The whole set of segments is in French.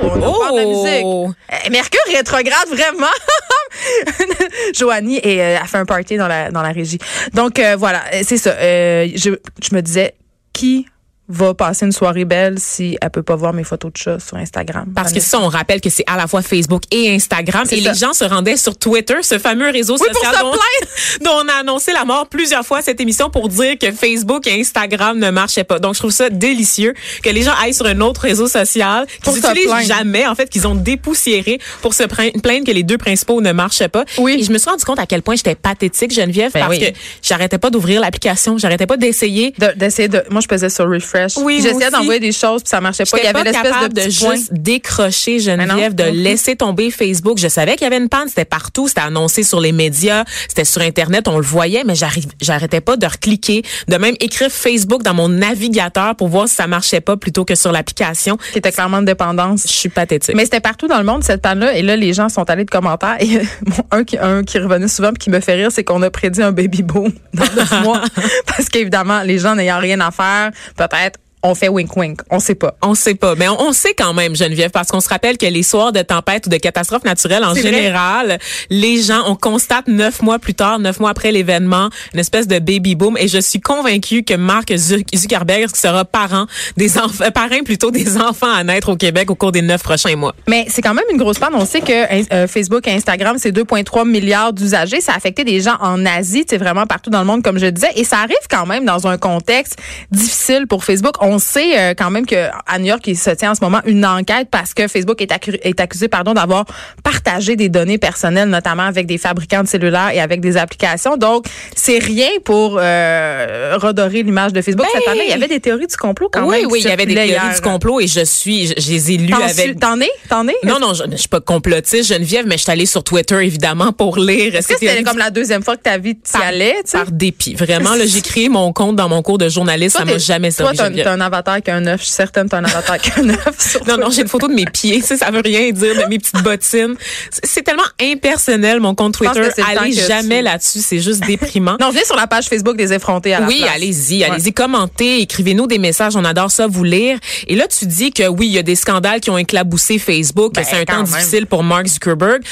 on parle de la Oh! musique. Eh, Mercure rétrograde, vraiment. Joanie et, euh, a fait un party dans la, dans la régie. Donc, euh, voilà, euh, c'est ça. Je, je me disais, qui va passer une soirée belle si elle peut pas voir mes photos de chat sur Instagram? Parce que ça, on rappelle que c'est à la fois Facebook et Instagram. Et ça. les gens se rendaient sur Twitter, ce fameux réseau Oui, pour social se dont, dont on a annoncé la mort plusieurs fois cette émission pour dire que Facebook et Instagram ne marchaient pas. Donc, je trouve ça délicieux que les gens aillent sur un autre réseau social Pour qu'ils se n'utilisent jamais, en fait, qu'ils ont dépoussiéré pour se plain- plaindre que les deux principaux ne marchaient pas. Oui. Et je me suis rendu compte à quel point j'étais pathétique, Geneviève, Ben parce oui. que j'arrêtais pas d'ouvrir l'application, j'arrêtais pas d'essayer. De- d'essayer de, moi, je pesais sur refresh. Oui, J'essayais d'envoyer des choses puis ça marchait pas. Il y avait l'espèce de de, juste décrocher. Geneviève, de Mhm. laisser tomber Facebook. Je savais qu'il y avait une panne, c'était partout, c'était annoncé sur les médias, c'était sur Internet, on le voyait, mais j'arrêtais pas de recliquer, de même écrire Facebook dans mon navigateur pour voir si ça marchait pas plutôt que sur l'application. qui était clairement de dépendance. Je suis pathétique. Mais c'était partout dans le monde, cette panne-là. Et là, les gens sont allés de commentaires. Et bon, un, qui, un qui revenait souvent puis qui me fait rire, c'est qu'on a prédit un baby boom dans neuf mois. Parce qu'évidemment, les gens n'ayant rien à faire, peut-être, on fait wink-wink. On sait pas. On sait pas, mais on, on sait quand même, Geneviève, parce qu'on se rappelle que les soirs de tempête ou de catastrophe naturelle, en vrai. général, les gens, on constate neuf mois plus tard, neuf mois après l'événement, une espèce de baby boom. Et je suis convaincue que Mark Zuck- Zuckerberg sera parent des enfants, parrain plutôt des enfants à naître au Québec au cours des neuf prochains mois. Mais c'est quand même une grosse panne. On sait que euh, Facebook et Instagram, c'est 2,3 milliards d'usagers. Ça a affecté des gens en Asie, c'est vraiment partout dans le monde, comme je disais. Et ça arrive quand même dans un contexte difficile pour Facebook. On sait euh, quand même que à New York, il se tient en ce moment une enquête parce que Facebook est, accu- est accusé pardon, d'avoir partagé des données personnelles, notamment avec des fabricants de cellulaires et avec des applications. Donc, c'est rien pour euh, redorer l'image de Facebook Ben, cette année. Il y avait des théories du complot quand oui, même. qui oui, il y avait des théories hier. du complot et je suis, je, je les ai lues T'en avec T'en es? T'en es? Non, non, je, je suis pas complotiste, Geneviève, mais je suis allée sur Twitter, évidemment, pour lire. C'était comme la deuxième fois que ta vie t'y allais, tu par dépit. Vraiment, là, j'ai créé mon compte dans mon cours de journaliste, ça Toi, m'a t'es- jamais servi. Avatar qui a un œuf. Je suis certaine que t'as un avatar qui a un œuf. Non, non, j'ai une photo de mes pieds, tu sais, ça veut rien dire, de mes petites bottines. C'est- tellement impersonnel, mon compte Twitter. Allez jamais tu- là-dessus, c'est juste déprimant. Non, viens sur la page Facebook des effrontés à la Oui, allez-y, allez-y, commentez, écrivez-nous des messages, on adore ça vous lire. Et là, tu dis que oui, il y a des scandales qui ont éclaboussé Facebook, Ben, que c'est un temps même. difficile pour Mark Zuckerberg.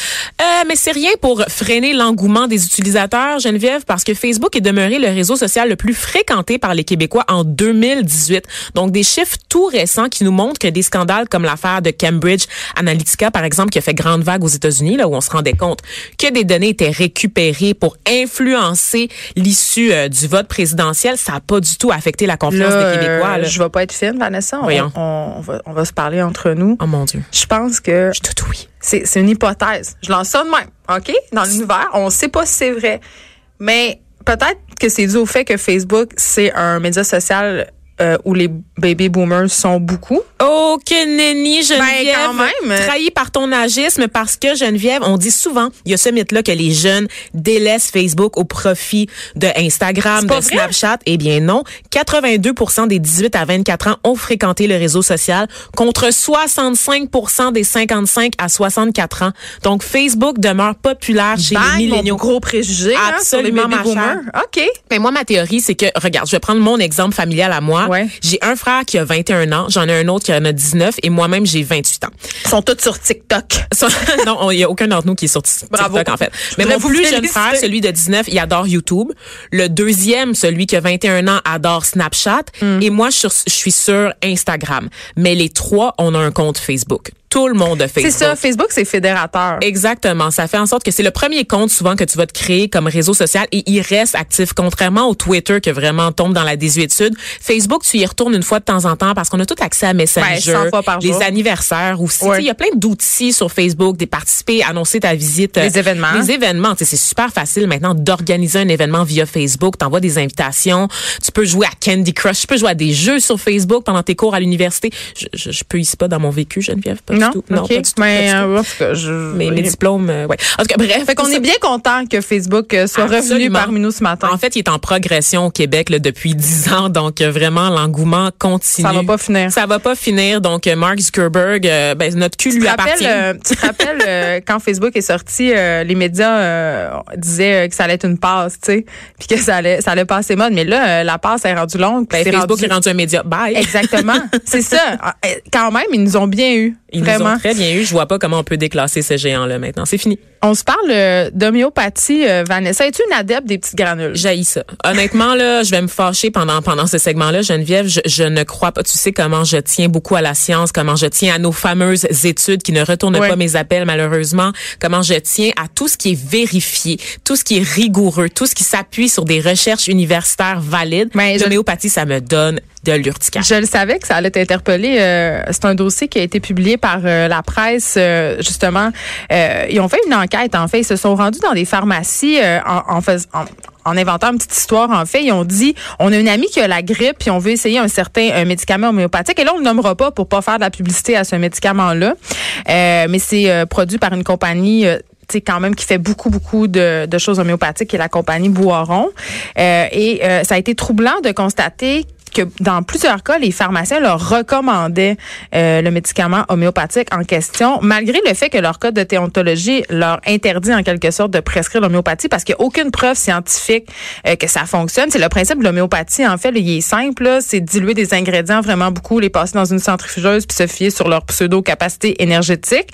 Euh, mais c'est rien pour freiner l'engouement des utilisateurs, Geneviève, parce que Facebook est demeuré le réseau social le plus fréquenté par les Québécois en 2018. Donc, des chiffres tout récents qui nous montrent que des scandales comme l'affaire de Cambridge Analytica, par exemple, qui a fait grande vague aux États-Unis, là où on se rendait compte que des données étaient récupérées pour influencer l'issue euh, du vote présidentiel, ça n'a pas du tout affecté la confiance Là, des Québécois. euh, là. je vais pas être fine, Vanessa. On, Voyons. on- on va, on va se parler entre nous. Oh mon Dieu. Je pense que Je te oui. c'est c'est une hypothèse. Je lance ça de même, OK? Dans l'univers, on sait pas si c'est vrai. Mais peut-être que c'est dû au fait que Facebook, c'est un média social euh, où les baby boomers sont beaucoup. Oh, que nenni, Geneviève. Ben, quand même. Trahi par ton agisme parce que, Geneviève, on dit souvent, il y a ce mythe-là que les jeunes délaissent Facebook au profit de Instagram, de? Snapchat. Eh bien, non. 82% des 18 à 24 ans ont fréquenté le réseau social contre 65% des 55 à 64 ans. Donc, Facebook demeure populaire chez Bang, les mon milléniaux. gros préjugé hein, sur les Absolument, baby boomers. OK. Mais moi, ma théorie, c'est que, regarde, je vais prendre mon exemple familial à moi. Ouais. J'ai un frère qui a 21 ans, j'en ai un autre qui en a 19 et moi-même, j'ai 28 ans. Ils sont tous sur TikTok. Non, il y a aucun d'entre nous qui est sur TikTok, Bravo. en fait. Mais mon plus jeune frère, celui de 19, il adore YouTube. Le deuxième, celui qui a 21 ans, adore Snapchat. Hmm. Et moi, je, suis- je suis sur Instagram. Mais les trois, on a un compte Facebook. Tout le monde a C'est Facebook. ça, Facebook, c'est fédérateur. Exactement. Ça fait en sorte que c'est le premier compte souvent que tu vas te créer comme réseau social et il reste actif. Contrairement au Twitter qui vraiment tombe dans la désuétude. Facebook, tu y retournes une fois de temps en temps parce qu'on a tout accès à Messenger, Ben, 100 fois par les jour. anniversaires aussi. Ouais. Il y a plein d'outils sur Facebook, des participer, annoncer ta visite. Les événements. Les événements. C'est super facile maintenant d'organiser un événement via Facebook. Tu envoies des invitations. Tu peux jouer à Candy Crush. Tu peux jouer à des jeux sur Facebook pendant tes cours à l'université. Je, je, je peux ici pas dans mon vécu, Geneviève. Pas non, du tout. OK. pas du tout. pas Mais du tout. euh, en tout cas, je... Mes, mes diplômes, euh, ouais. En tout cas, bref. Fait qu'on est bien content que Facebook euh, soit revenu parmi nous ce matin. En fait, il est en progression au Québec là, depuis dix ans, donc euh, vraiment l'engouement continue. Ça va pas finir. Ça va pas finir. Donc euh, Mark Zuckerberg, euh, ben, notre cul Tu lui te appartient. rappelles, euh, tu te rappelles euh, quand Facebook est sorti, euh, les médias euh, disaient euh, que ça allait être une passe, tu sais, puis que ça allait, ça allait passer mode. Mais là, euh, la passe est rendue longue. puis Ben, Facebook rendu- est rendu un média. Bye. Exactement, c'est ça. Ah, euh, Quand même, ils nous ont bien eu. Ils très bien eu. Je vois pas comment on peut déclasser ce géant-là maintenant. C'est fini. On se parle euh, d'homéopathie, euh, Vanessa. Es-tu une adepte des petites granules? J'haïs ça. Honnêtement, là, je vais me fâcher pendant, pendant ce segment-là. Geneviève, je, je, ne crois pas. Tu sais comment je tiens beaucoup à la science, comment je tiens à nos fameuses études qui ne retournent pas mes appels, malheureusement, comment je tiens à tout ce qui est vérifié, tout ce qui est rigoureux, tout ce qui s'appuie sur des recherches universitaires valides. Mais L'homéopathie, ça me donne de l'urticaire. Je le savais que ça allait t'interpeller. Euh, c'est un dossier qui a été publié par euh, la presse, euh, justement. ils ont fait une enquête, en fait. Ils se sont rendus dans des pharmacies en, en, en, inventant une petite histoire, en fait. Ils ont dit, on a une amie qui a la grippe, puis on veut essayer un certain médicament homéopathique. Et là, on ne nommera pas pour pas faire de la publicité à ce médicament-là. mais c'est produit par une compagnie quand même qui fait beaucoup beaucoup de, de, choses homéopathiques, qui est la compagnie Boiron. et ça a été troublant de constater que dans plusieurs cas, les pharmaciens leur recommandaient euh, le médicament homéopathique en question, malgré le fait que leur code de déontologie leur interdit en quelque sorte de prescrire l'homéopathie parce qu'il n'y a aucune preuve scientifique euh, que ça fonctionne. C'est le principe de l'homéopathie, en fait, il est simple, c'est diluer des ingrédients vraiment beaucoup, les passer dans une centrifugeuse puis se fier sur leur pseudo-capacité énergétique.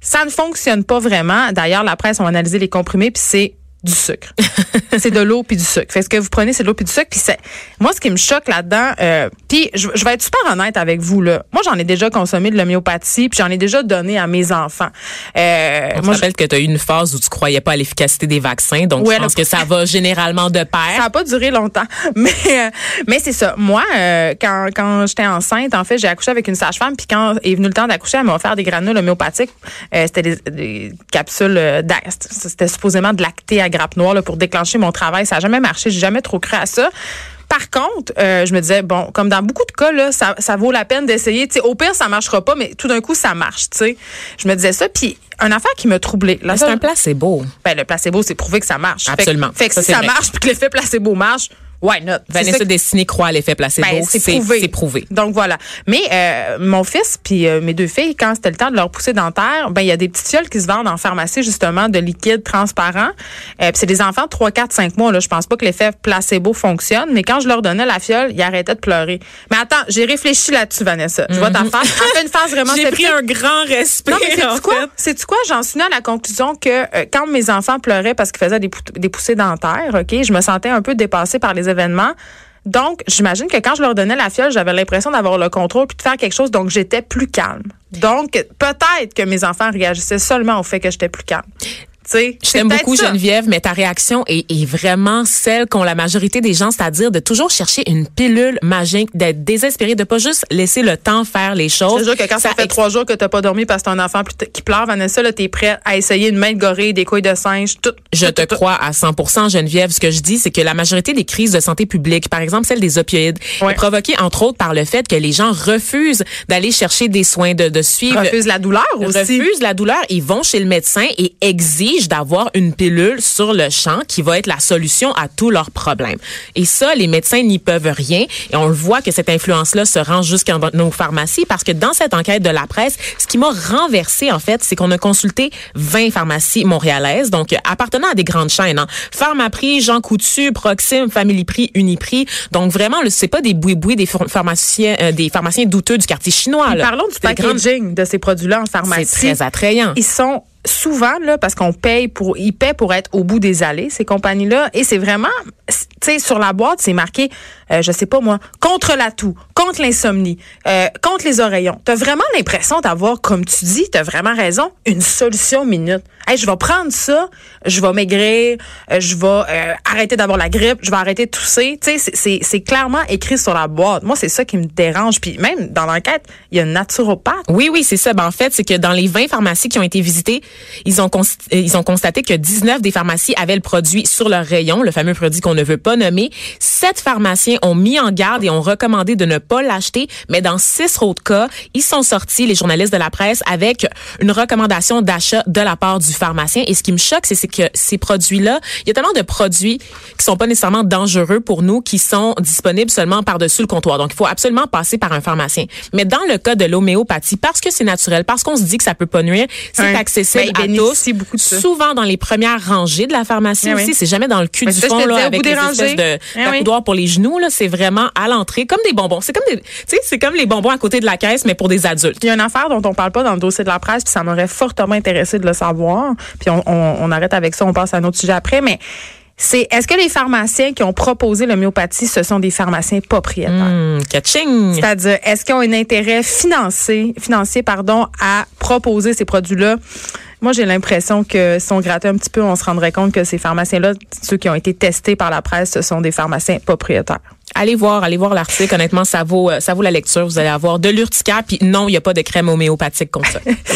Ça ne fonctionne pas vraiment. D'ailleurs, la presse a analysé les comprimés puis c'est du sucre. c'est de l'eau puis du sucre. Fait ce que vous prenez, c'est de l'eau puis du sucre. Puis c'est moi, ce qui me choque là-dedans, euh, puis je, vais être super honnête avec vous là. Moi, j'en ai déjà consommé de l'homéopathie, puis j'en ai déjà donné à mes enfants. Euh, On moi, rappelle que tu as eu une phase où tu croyais pas à l'efficacité des vaccins, donc je pense que ça va généralement de pair. Ça n'a pas duré longtemps, mais euh, mais c'est ça. Moi, euh, quand quand j'étais enceinte, en fait, j'ai accouché avec une sage-femme, puis quand est venu le temps d'accoucher, elle m'a offert des granules homéopathiques. c'était des, des, capsules, c'était supposément de lacté à grappe noire pour déclencher mon travail. Ça n'a jamais marché. J'ai jamais trop cru à ça. Par contre, euh, je me disais, bon, comme dans beaucoup de cas, là, ça, ça vaut la peine d'essayer. au pire, ça marchera pas, mais tout d'un coup, ça marche. sais. Je me disais ça. Puis, un affaire qui m'a troublée. C'est un placebo. Ben, le placebo, c'est prouvé que ça marche. Absolument. Fait, que si ça marche puis que l'effet placebo marche, Why not? Vanessa Destiné croit à l'effet placebo. Ben, c'est prouvé. prouvé. Donc voilà. Mais euh, mon fils puis euh, mes deux filles, quand c'était le temps de leur pousser dentaire, ben il y a des petites fioles qui se vendent en pharmacie justement de liquide transparent. Euh, c'est des enfants de 3, 4, 5 mois. Là, je pense pas que l'effet placebo fonctionne, mais quand je leur donnais la fiole, ils arrêtaient de pleurer. Mais attends, j'ai réfléchi là-dessus, Vanessa. Je vois ta mhm. face. fait une phase vraiment J'ai pris un grand respect. Non, mais c'est quoi? C'est quoi? J'en suis à la conclusion que euh, quand mes enfants pleuraient parce qu'ils faisaient des, des poussées dentaires, ok, je me sentais un peu dépassée par les événements. Donc, j'imagine que quand je leur donnais la fiole, j'avais l'impression d'avoir le contrôle puis de faire quelque chose, donc j'étais plus calme. Donc, peut-être que mes enfants réagissaient seulement au fait que j'étais plus calme. Je t'aime beaucoup, Geneviève, mais ta réaction est, est vraiment celle qu'ont la majorité des gens, c'est-à-dire de toujours chercher une pilule magique, d'être désespéré, de pas juste laisser le temps faire les choses. C'est sûr que quand ça, fait trois jours que t'as pas dormi parce que un enfant qui pleure, Vanessa, là, t'es prêt à essayer une main de gorille, des couilles de singe, tout. Je te crois à 100%, Geneviève. Ce que je dis, c'est que la majorité des crises de santé publique, par exemple celle des opioïdes, est provoquée entre autres par le fait que les gens refusent d'aller chercher des soins, de, de suivre. Refusent la douleur aussi. Refusent la douleur. Ils vont chez le médecin et exigent d'avoir une pilule sur le champ qui va être la solution à tous leurs problèmes. Et ça, les médecins n'y peuvent rien. Et on le voit que cette influence-là se rend jusqu'à nos pharmacies parce que dans cette enquête de la presse, ce qui m'a renversé, en fait, c'est qu'on a consulté 20 pharmacies montréalaises, donc appartenant à des grandes chaînes. Hein. Pharmaprix, Jean Coutu, Proxime, Family Prix, Uniprix. Donc vraiment, c'est pas des boui-boui des pharmaciens, euh, des pharmaciens douteux du quartier chinois. Parlons du packaging de ces produits-là en pharmacie. C'est très attrayant. Ils sont souvent là parce qu'on paye pour ils paient pour être au bout des allées ces compagnies là et c'est vraiment tu sais sur la boîte c'est marqué euh, je sais pas moi contre la toux contre l'insomnie euh, contre les oreillons. Tu as vraiment l'impression d'avoir comme tu dis tu as vraiment raison une solution minute. Hey, je vais prendre ça je vais maigrir euh, je vais euh, arrêter d'avoir la grippe je vais arrêter de tousser. Tu sais c'est clairement écrit sur la boîte. Moi c'est ça qui me dérange. Puis même dans l'enquête il y a une naturopathe. Oui oui c'est ça. Ben en fait c'est que dans les 20 pharmacies qui ont été visitées ils ont, ils ont constaté que 19 des pharmacies avaient le produit sur leur rayon, le fameux produit qu'on ne veut pas nommer. Sept pharmaciens ont mis en garde et ont recommandé de ne pas l'acheter, mais dans six autres cas, ils sont sortis, les journalistes de la presse, avec une recommandation d'achat de la part du pharmacien. Et ce qui me choque, c'est que ces produits-là, il y a tellement de produits qui sont pas nécessairement dangereux pour nous, qui sont disponibles seulement par-dessus le comptoir. Donc, il faut absolument passer par un pharmacien. Mais dans le cas de l'homéopathie, parce que c'est naturel, parce qu'on se dit que ça peut pas nuire, c'est accessible ben, à tous. Beaucoup de Souvent dans les premières rangées de la pharmacie ah aussi. C'est jamais dans le cul du fond là, avec déranger. de Eh oui. d'accoudoirs pour les genoux là, c'est vraiment à l'entrée comme des bonbons. C'est comme des tu sais, c'est comme les bonbons à côté de la caisse mais pour des adultes. Il y a une affaire dont on parle pas dans le dossier de la presse, puis ça m'aurait fortement intéressé de le savoir. Puis on, on- on arrête avec ça, on passe à un autre sujet après. Mais c'est est-ce que les pharmaciens qui ont proposé l'homéopathie, ce sont des pharmaciens propriétaires? Hum, catching. C'est-à-dire, est-ce qu'ils ont un intérêt financier, financier pardon, à proposer ces produits-là? Moi, j'ai l'impression que si on grattait un petit peu, on se rendrait compte que ces pharmaciens-là, ceux qui ont été testés par la presse, ce sont des pharmaciens propriétaires. Allez voir, allez voir l'article. Honnêtement, ça vaut, euh, ça vaut la lecture. Vous allez avoir de l'urticaire. Puis non, il n'y a pas de crème homéopathique contre ça.